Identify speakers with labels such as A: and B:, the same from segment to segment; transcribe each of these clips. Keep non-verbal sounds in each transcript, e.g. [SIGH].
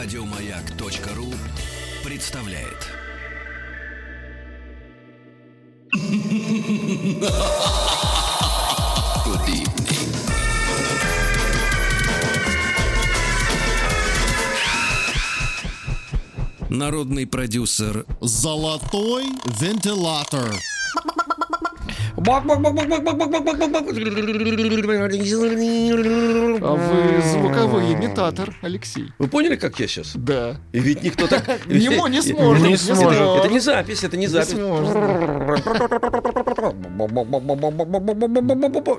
A: Радиомаяк.ру представляет. Народный продюсер
B: Золотой вентилятор.
C: А вы звуковой имитатор, Алексей.
D: Вы поняли, как я сейчас?
C: Да.
D: И ведь никто так... [LAUGHS]
C: Ему не сможет.
E: Не сможет.
D: Это не запись, это не запись.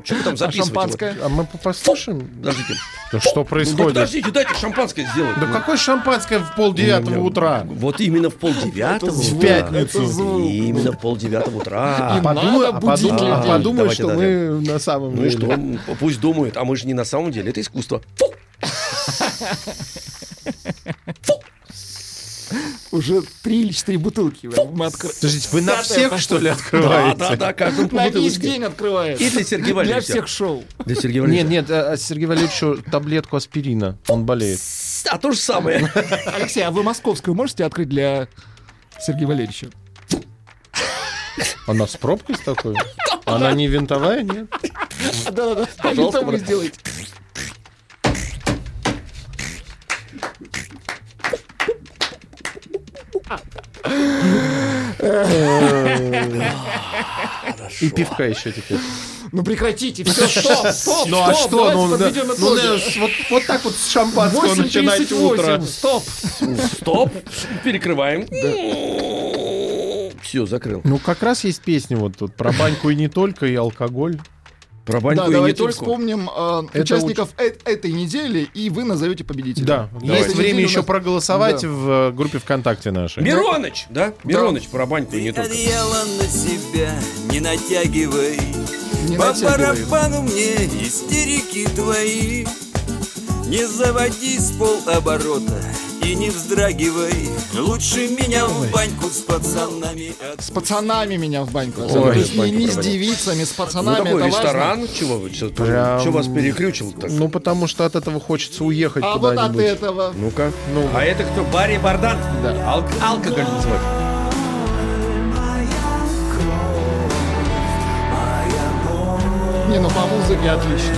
D: Что вы там
C: А
D: записываете?
C: шампанское?
E: А мы послушаем,
D: Подождите.
E: что
D: Ну,
E: происходит?
D: подождите, дайте шампанское сделать.
E: Да
D: Ну,
E: какое шампанское в полдевятого утра?
D: Вот именно в полдевятого
E: В пятницу.
D: Именно в полдевятого утра.
C: И
E: Подумай- а а
C: людей.
D: Давайте,
E: что
D: да,
E: мы на самом
D: Ну и
E: деле.
D: что? М, Пусть думают, а мы же не на самом деле, это искусство. Фу!
C: Уже три или четыре бутылки мы открыли.
E: Подождите, вы на всех, что ли,
D: Да,
E: открываете?
D: да, да, каждому по
C: На весь день открывает.
D: И для Сергея
C: Для
D: Валерьевича.
C: всех шоу.
D: Для Сергея
E: Нет,
D: Валерьевича.
E: нет, а Сергею Валерьевичу таблетку аспирина. Он болеет.
D: А то же самое.
C: Алексей, а вы московскую можете открыть для Сергея Валерьевича?
E: Она с пробкой с такой? Она не винтовая, нет?
C: Да-да-да. Это вы сделаете.
E: И пивка еще теперь.
C: Ну прекратите, все, стоп, стоп,
E: Ну а
C: стоп,
E: что? Ну, да, ну, да, вот, вот так вот с шампанского начинать утро.
C: 8.38, стоп.
D: Стоп. Перекрываем. Все, закрыл.
E: Ну, как раз есть песни вот тут про баньку и не только, и алкоголь.
D: Про
C: Да,
D: баньку и не
C: давайте
D: только.
C: вспомним э,
E: Это
C: участников э- этой недели, и вы назовете победителя.
E: Да,
C: Давайте.
E: есть время еще
C: нас-
E: проголосовать
C: Да.
E: в э, группе ВКонтакте нашей.
D: Мироныч, да? Мироныч про баньку и не только.
F: Одеяло на себя не натягивай
C: Не
F: По
C: натягивай.
F: барабану мне истерики твои Не заводи с полоборота и не вздрагивай Лучше меня в баньку с пацанами
C: С пацанами меня в баньку.
E: Ой,
C: То есть не, не с девицами, с
D: Ну
C: пацанами.
D: такой
C: это важно.
D: ресторан, чего вы, что,
E: Прям-
D: что вас переключил так?
E: Ну, потому что от этого хочется уехать
C: А вот от этого.
D: Ну-ка.
E: Ну.
D: А это кто? Барри Бардан?
C: Да.
D: Ал- алкоголь называют.
C: Не, ну по музыке отлично.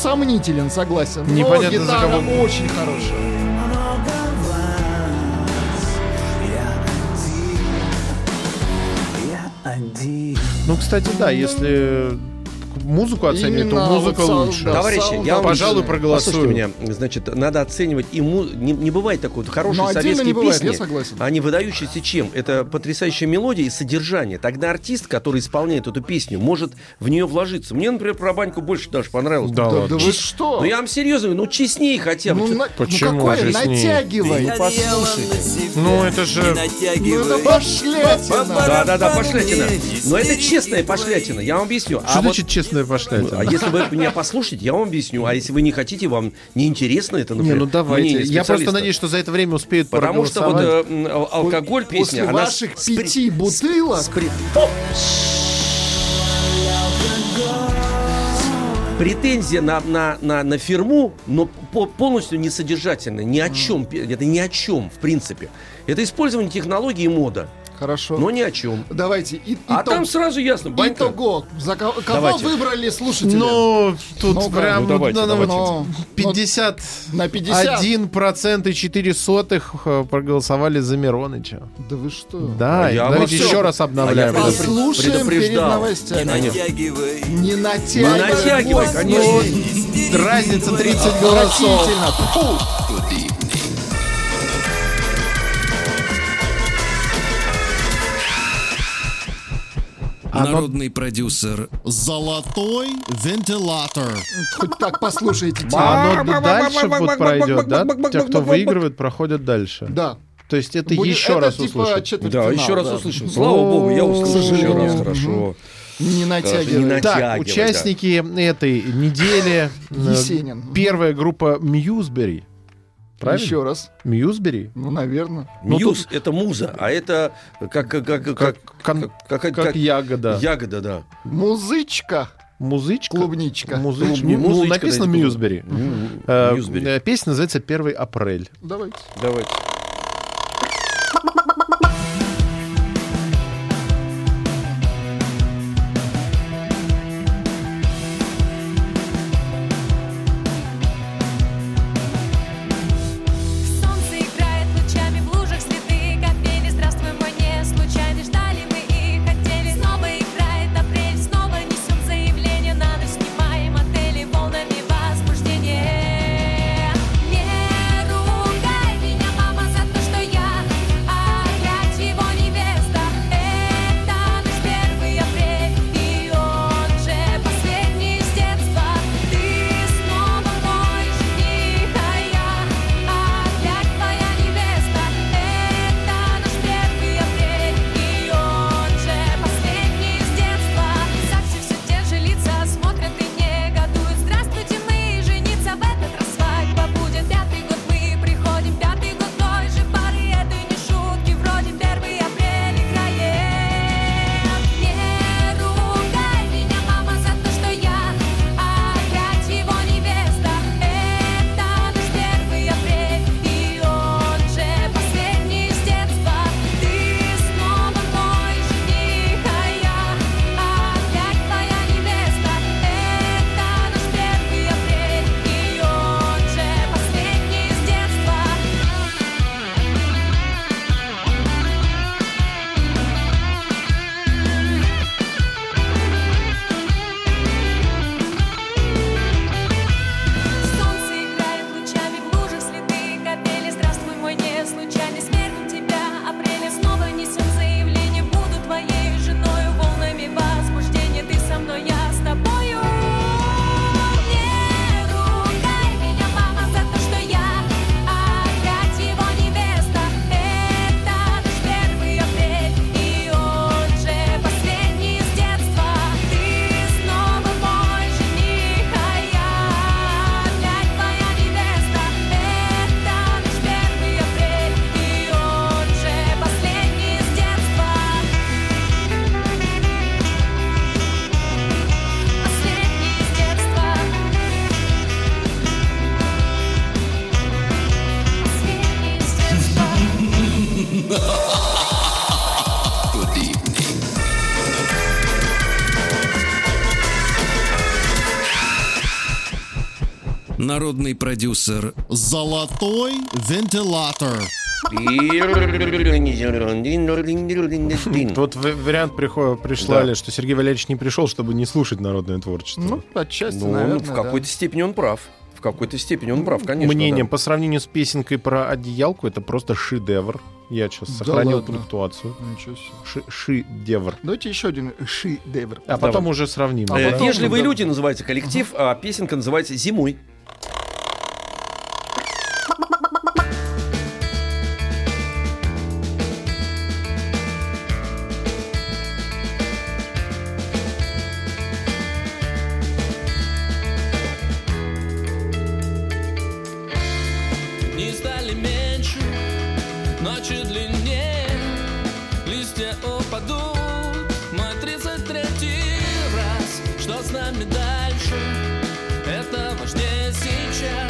C: Сомнителен, согласен. Но
E: Непонятно, за
C: гитара
E: кого.
C: очень хорошая.
E: Ну, кстати, да, если музыку оценивать,
C: Именно
E: то музыка
C: вот
E: лучше.
C: да,
D: Товарищи,
C: саунд
D: я вам
E: Пожалуй, проголосую.
D: Послушайте меня, значит, надо оценивать и му- не, не бывает такой вот хорошие
C: Но
D: советские
C: не бывает,
D: песни.
C: я согласен.
D: Они выдающиеся чем? Это потрясающая мелодия и содержание. Тогда артист, который исполняет эту песню, может в нее вложиться. Мне, например, про баньку больше даже понравилось.
E: Да,
C: Да,
E: ладно.
C: да вы что?
D: Ну я вам серьезно, ну честнее хотя бы.
C: Ну, на- ну
E: Почему
C: какое?
E: же с ней?
C: Натягивай.
F: На
C: Послушайте.
E: Ну, это же-
C: Ну это пошлятина.
D: Да, да, да,
F: барабану
D: пошлятина. Но это честная пошлятина, я вам объясню.
E: Что
D: А вот
E: честная пошлятина?
D: А если вы меня послушаете, я вам объясню. А если вы не хотите, вам неинтересно это,
E: Не,
D: например,
E: ну давайте. Я просто надеюсь, что за это время успеют
D: Потому что вот э, ал- алкоголь
C: После
D: песня, она
C: ваших пяти бутылок
D: Претензия на, на, на, на фирму, но по- полностью несодержательная. Ни о чем. Это ни о чем, в принципе. Это использование технологий и мода.
C: Хорошо.
D: Но ни о чем.
C: Давайте. И,
D: А
C: итог-
D: там сразу ясно. Банька.
C: Итого. За ко- кого
D: Давайте.
C: выбрали слушатели?
E: Ну, тут
C: Ну-ка.
E: прям
D: Ну, давайте,
E: ну, ну,
D: давайте.
C: Ну,
E: 50
C: на 50.
E: 1% и 4 сотых э, проголосовали за Мироныча.
C: Да вы что?
E: Да,
D: А я
E: давайте еще раз обновляем.
D: А я.
C: Послушаем перед новостями.
F: Не натягивай
C: Не натягивай.
D: Не натягивай, конечно.
E: Разница 30 голосов.
C: Фу.
A: Народный продюсер
B: Золотой вентилятор.
C: Хоть так послушайте.
E: А оно дальше вот пройдет, да? Те, кто выигрывает, проходят дальше.
C: Да.
E: То есть это
C: Будет-
E: еще
C: это
E: раз
C: типа
E: услышать.
D: Да, еще раз
C: да.
D: услышим. Слава богу, я услышал еще раз. Хорошо.
C: Не
D: Не
C: натягивай.
E: Так, участники этой недели.
C: Есенин.
E: Первая группа Мьюзбери. Правильно?
C: Еще раз.
E: Мьюзбери?
C: Ну, наверное.
E: Ну,
D: Мьюз тут... — это муза, а это как... Как, как, как,
E: кон...
D: как, как,
E: как ягода.
D: Ягода, да.
C: Музычка.
E: Музычка.
C: Клубничка.
E: Музыч...
G: Клубни...
E: Ну, написано Мьюзбери.
G: Мьюзбери.
E: Мьюзбери. Песня называется «Первый апрель».
C: Давайте.
G: Давайте.
A: Народный продюсер.
D: Золотой вентилятор.
E: Вот вариант пришлали, что Сергей Валерьевич не пришел, чтобы не слушать народное творчество.
C: Ну, отчасти,
G: ну, ну,
C: наверное,
G: В какой-то степени он прав. В какой-то степени он прав, конечно. Мнение
E: по сравнению с песенкой про одеялку это просто шедевр. Я сейчас сохранил
C: ладно.
E: пунктуацию.
C: Ничего себе.
E: Ши шедевр.
C: Давайте еще один шедевр.
E: А Давай. потом уже сравним.
C: А потом...
G: Вежливые люди называется коллектив, а песенка называется Зимой.
H: листья упадут Мой тридцать третий раз. Что с нами дальше? Это важнее сейчас.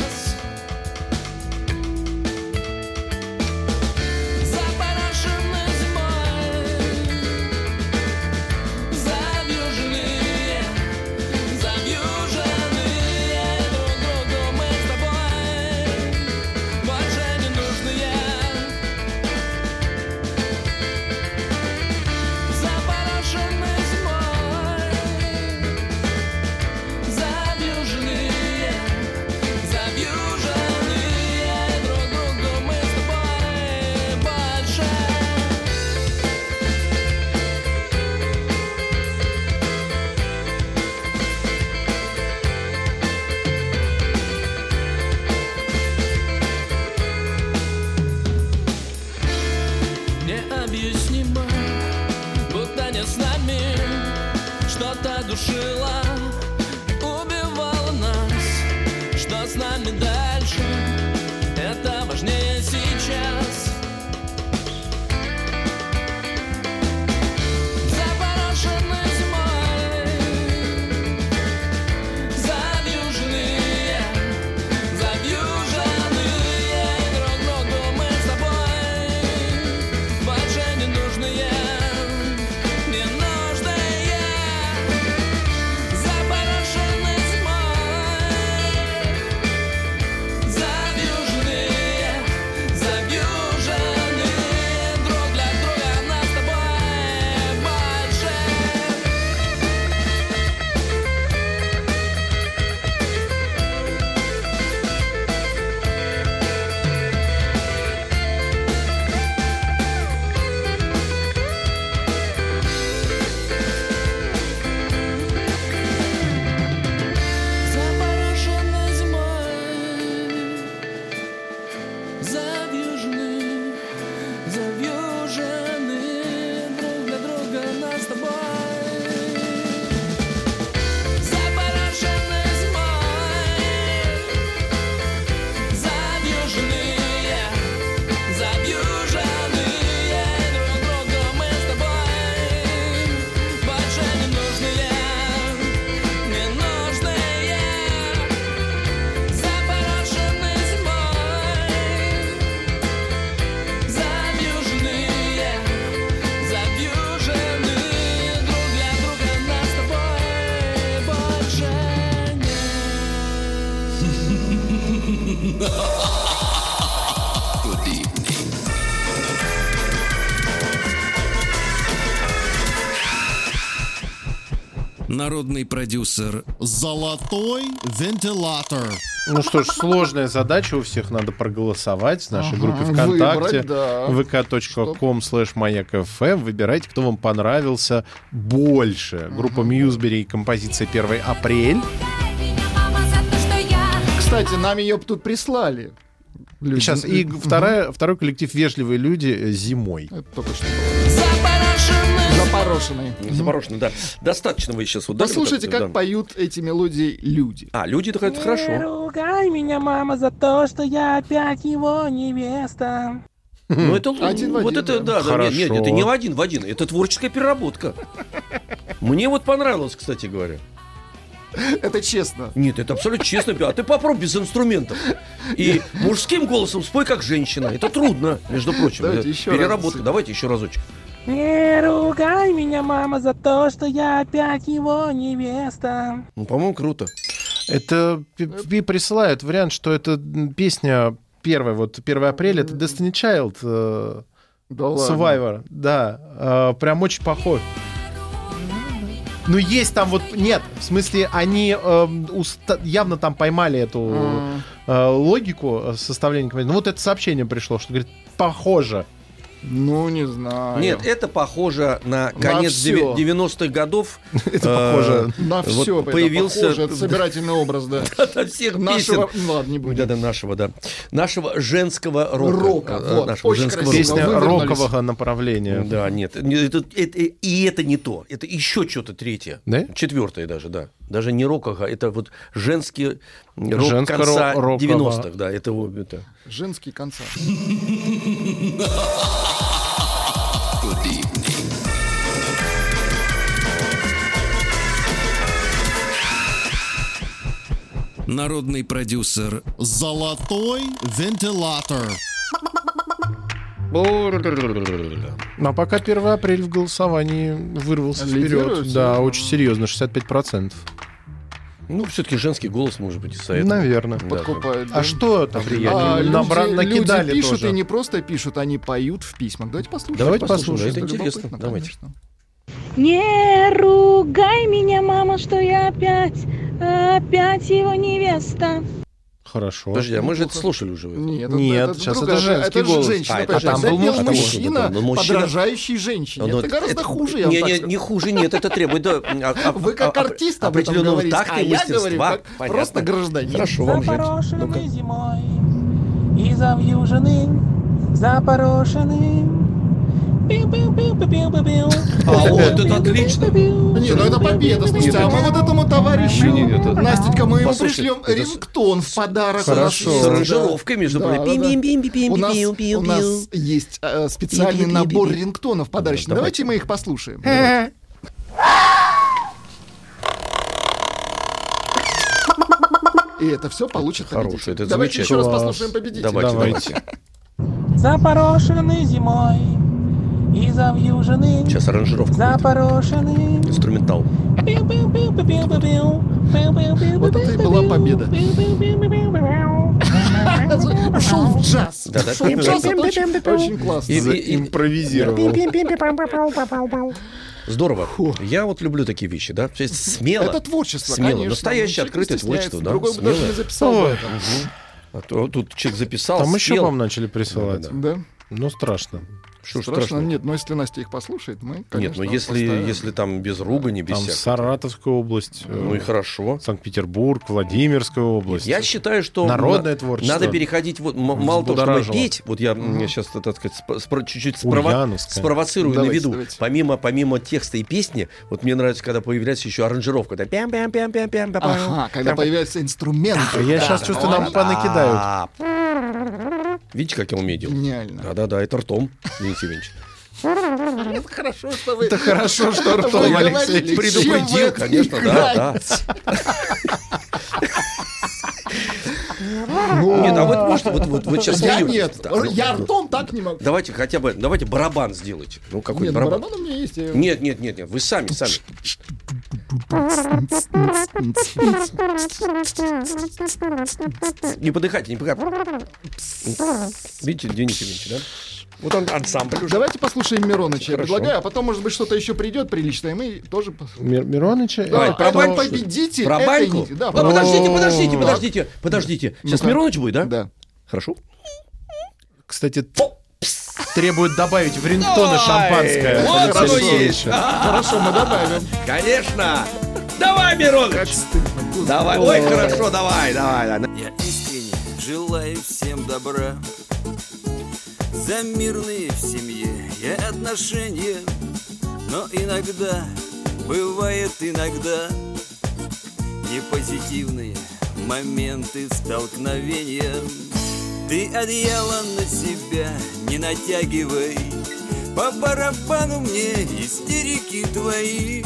A: Народный продюсер
B: Золотой вентилятор.
E: Ну что ж, сложная задача у всех. Надо проголосовать в нашей
C: Ага,
E: группе ВКонтакте.
C: выбрать, да.
E: vk.com slash mayak.fm. Выбирайте, кто вам понравился больше. Группа Мьюзбери и композиция «1 апрель».
C: Кстати, нам ее тут прислали. Люди.
E: Сейчас. И вторая, второй коллектив «Вежливые люди» зимой.
C: Это только что было.
H: Запорошенный
C: Запорошенный.
D: Запорошено, да. Достаточно вы сейчас вот
C: Послушайте,
D: это,
C: как
D: да.
C: поют эти мелодии люди.
D: А, люди, так это хорошо.
H: ругай меня, мама, за то, что я опять его невеста.
D: Ну, это
C: Один в
D: вот
C: один,
D: это,
C: да.
D: да, да, нет, нет, это не в один в один, это творческая переработка. Мне вот понравилось, кстати говоря.
C: Это честно.
D: Нет, это абсолютно честно. А ты попробуй без инструментов. И мужским голосом спой как женщина. Это трудно, между прочим.
C: Давайте еще раз.
D: Переработка. Давайте еще разочек.
H: Не ругай меня, мама, за то, что я опять его невеста.
D: Ну, по-моему, круто.
E: Это пи- присылают вариант, что это песня первая, вот 1 апреля, это Destiny Child, э,
C: Да ладно.
E: Survivor, да, э, прям очень похож. Ну, есть там вот... Нет, в смысле, они эм, уста- явно там поймали эту
C: М.
E: э, логику э, составления. Ну, вот это сообщение пришло, что, говорит, похоже.
C: Ну, не знаю.
D: Нет, это похоже на конец
C: всё.
D: 90-х годов. [LAUGHS]
E: Это
D: Э,
E: похоже.
C: На
D: Вот
C: все
D: появился-
C: собирательный образ, да. [LAUGHS]
D: На всех
C: Нашего... Ну, ладно, не будем.
D: Да, да, нашего, да. Нашего женского рока. Э, Нашего женского.
E: Песня рокового направления.
D: Да, нет. и это не то. Это еще что-то третье.
E: Да?
D: Четвертое даже, да. Даже не рокового, это вот женский рок
E: Женско-
D: конца
E: ро- рокового.
D: 90-х. Да, это, вот это.
C: Женский конца.
A: Народный продюсер
B: Золотой вентилятор.
E: Ну, а пока 1 апреля в голосовании вырвался
C: Лидирует,
E: вперед. Да, очень серьезно, 65%.
D: Ну, все-таки женский голос, может быть, из-за этого.
E: Наверное.
D: Да.
C: Подкупает.
E: А что там?
C: А,
E: Они
C: люди,
E: набра-
C: люди
E: накидали
C: пишут
E: тоже.
C: и не просто пишут, они поют в письмах. Давайте послушаем.
D: Давайте
E: послушаем,
D: это интересно. Давайте.
C: конечно.
I: Не ругай меня, мама, что я опять, опять его невеста.
E: Хорошо.
D: Подожди, а мы же это слушали уже.
C: Нет,
E: Нет, сейчас
C: другая-
E: это женский
C: это же
E: голос.
C: женщина.
D: А,
C: опять
D: а там был
C: мужчина,
D: да, мужчина-
C: подражающий женщине.
D: Ну,
C: это гораздо
D: это-
C: хуже, я вам
D: не,
C: так
D: не, не хуже, нет, это требует да, а- а- [LAUGHS]
C: Вы как
D: а-
C: артист об этом
D: определенного
C: говорите, а
D: и
C: я говорю как
D: Понятно.
C: просто гражданин.
D: Хорошо, вам жить. Ну-ка.
H: зимой и завьюженным, запорошенным.
D: А, вот это отлично.
C: Не, ну это победа, слушайте, а мы вот этому товарищу, Настенька, мы ему пришлем рингтон в подарок.
E: Хорошо.
D: С аранжировкой, между прочим.
C: У нас, есть специальный набор рингтонов подарочных.
D: Давайте.
C: Мы их послушаем. И это все получит победитель.
D: это
C: Давайте еще раз послушаем победителя.
D: Давайте.
H: Запорошенный зимой и завьюженным,
D: Сейчас аранжировка. будет.
H: запорошенным.
D: Инструментал.
C: Вот это и была победа. Ушел в джаз.
D: Да-да.
C: Ушел в джаз, это очень, классно.
E: Импровизировал.
D: Здорово. Я вот люблю такие вещи, да? То есть смело.
C: Это творчество,
D: Смело.
C: конечно.
D: Настоящее открытое творчество, да?
C: Другой бы даже не записал.
D: А то тут человек записал,
E: Там еще
D: спел.
E: вам начали присылать.
D: Да-да-да.
C: Да.
E: Ну, страшно.
D: Что
C: Страшно.
D: страшного?
C: Нет, но если Настя их послушает, мы,
D: Нет,
C: конечно,
D: ну если,
C: поставим.
D: если там без ругани, без
E: Там
D: всякого.
E: Саратовская область, э,
D: Ну и хорошо.
E: Санкт-Петербург, Владимирская область.
D: Я считаю, что
E: Народное
D: на-
E: творчество.
D: надо переходить, вот, мало того, чтобы петь, вот я сейчас, так сказать, спро- спро- чуть-чуть спрово- спровоцирую
C: Давайте,
D: на виду.
C: давайте.
D: Помимо, помимо текста и песни, вот мне нравится, когда появляется еще аранжировка. Да, пям пям пям пям пям пям
C: Ага, когда появляются инструменты.
E: А я сейчас чувствую, нам понакидают.
D: Видите, как я умею делать?
C: Гениально.
D: Да-да-да, это ртом, Леонид Евгеньевич.
C: Это хорошо, что вы...
E: Это хорошо, что ртом, Алексей
D: Предупредил, конечно, да, да. Нет, а вот можете, вот, вот, вот сейчас
C: Я нет,
D: ну,
C: я
D: ну,
C: ртом так не могу.
D: Давайте хотя бы, давайте барабан сделайте. Ну, какой барабан?
C: барабан у меня есть.
D: Нет, нет, нет, нет, вы сами, сами. Не подыхайте, не подыхайте. Видите, Денис Евгеньевич, да? Вот он ансамбль уже.
C: Давайте послушаем Мироныча, я
D: Хорошо.
C: предлагаю, а потом, может быть, что-то еще придет приличное, и мы тоже... пос-
E: Мир- Мироныча?
C: Да,
D: Давай, про баньку,
C: победитель
D: Про баньку?
C: Да,
D: Ну,
C: про-
D: подождите, подождите,
C: Так.
D: подождите, подождите. Сейчас
C: Ну-ка.
D: Мироныч будет, да?
C: Да.
D: Хорошо.
E: Кстати, требует добавить в рингтоны шампанское.
D: Вот оно
E: Хорошо.
D: есть. [LAUGHS]
C: Хорошо, мы добавим.
D: Конечно. Давай, Мироныч. Давай. Ой, хорошо, давай, давай. давай.
F: Я искренне желаю всем добра За мирные в семье и отношения Но иногда, бывает иногда Непозитивные моменты столкновения. Ты одеяло на себя не натягивай По барабану мне истерики твои.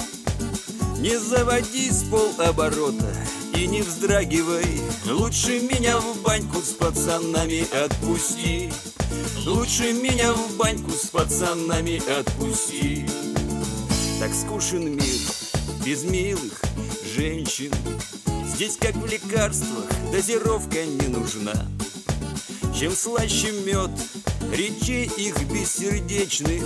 F: Не заводи с полоборота и не вздрагивай Лучше меня в баньку с пацанами отпусти Лучше меня в баньку с пацанами отпусти. Так скучен мир без милых женщин. Здесь как в лекарствах дозировка не нужна. Чем слаще мед речей их бессердечных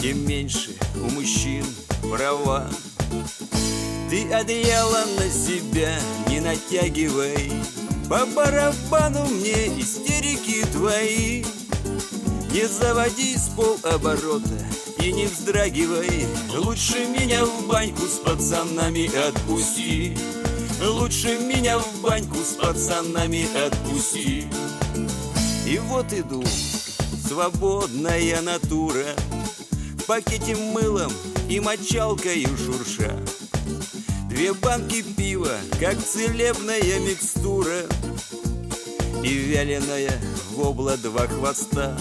F: Тем меньше у мужчин права. Ты одеяло на себя не натягивай По барабану мне истерики твои. Не заводи с полоборота и не вздрагивай. Лучше меня в баньку с пацанами отпусти. Лучше меня в баньку с пацанами отпусти. И вот иду, свободная натура. В пакете мылом и мочалкой шурша Две банки пива, как целебная микстура. И вяленая вобла два хвоста.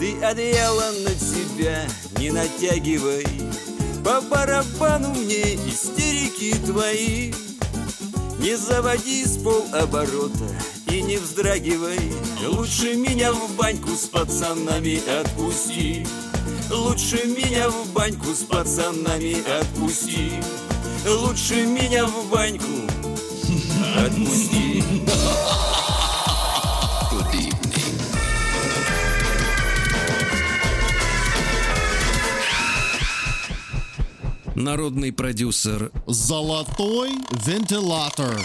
F: Ты одеяло на себя не натягивай По барабану мне истерики твои. Не заводи с полоборота и не вздрагивай. Лучше меня в баньку с пацанами отпусти. Лучше меня в баньку с пацанами отпусти Лучше меня в баньку отпусти
A: Народный продюсер
B: Золотой вентилятор.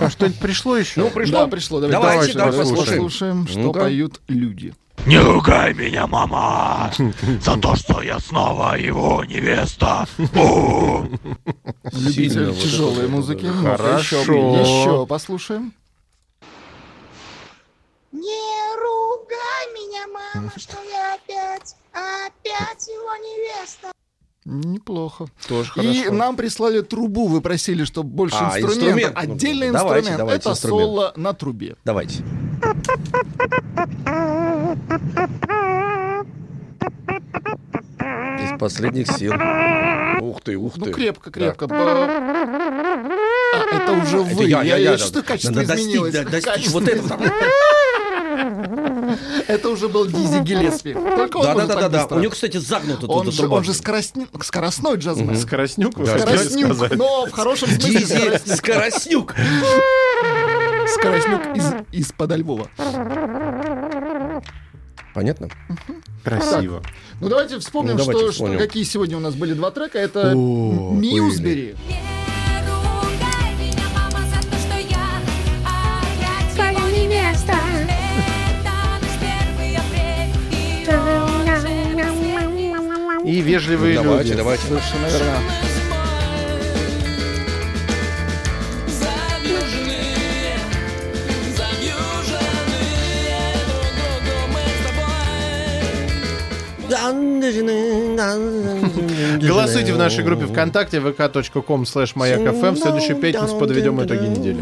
E: А что-нибудь пришло еще?
D: Ну, пришло.
C: Да, пришло. Давайте,
D: Давайте, давай
C: давайте
D: послушаем.
C: послушаем, что
D: Ну-ка.
C: поют люди.
J: Не ругай меня, мама, за то, что я снова его невеста.
C: Любитель тяжелой музыки. Ну-ка,
E: Хорошо.
C: Еще, послушаем.
K: Не ругай меня, мама, что я опять, опять его невеста.
C: Неплохо.
E: Тоже
C: И
E: хорошо.
C: нам прислали трубу. Вы просили, чтобы больше
D: А,
C: инструментов.
D: инструмент.
C: Отдельный
D: Давайте,
C: инструмент.
D: давайте
C: Это
D: инструмент.
C: соло на трубе.
D: Давайте. Последних сил. Ух ты, ух
C: Ну,
D: ты.
C: крепко, крепко. По- А, это уже
D: Это
C: вы.
D: я, я, я, да.
C: Что качество
D: Надо достичь,
C: изменилось?
D: да, достичь
C: Качество
D: вот этого. [LAUGHS]
C: Это уже был Дизи Гиллеспи. Только он
D: Да, да, да, да, да. У него, кстати, загнуто тут
C: Он же, он же скоростни- скоростной джазмен.
E: Скоростнюк, вы хотели
C: Скоростнюк,
E: сказать?
C: но в хорошем смысле
D: Дизи
C: скоростнюк.
D: Скоростнюк.
C: Скоростнюк из, из подо Львова.
D: Понятно?
E: Красиво.
C: Ну давайте вспомним,
D: Ну, давайте
C: что,
D: вспомним.
C: что какие сегодня у нас были два трека. Это
E: О,
C: Мьюзбери.
K: И
E: вежливые
D: Давайте,
E: люди.
D: давайте.
C: Совершенно верно.
E: Голосуйте в нашей группе ВКонтакте vk.com slash mayak.fm. В следующую пятницу подведем итоги недели.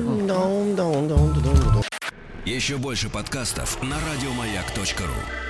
A: Еще больше подкастов на радиомаяк.ру.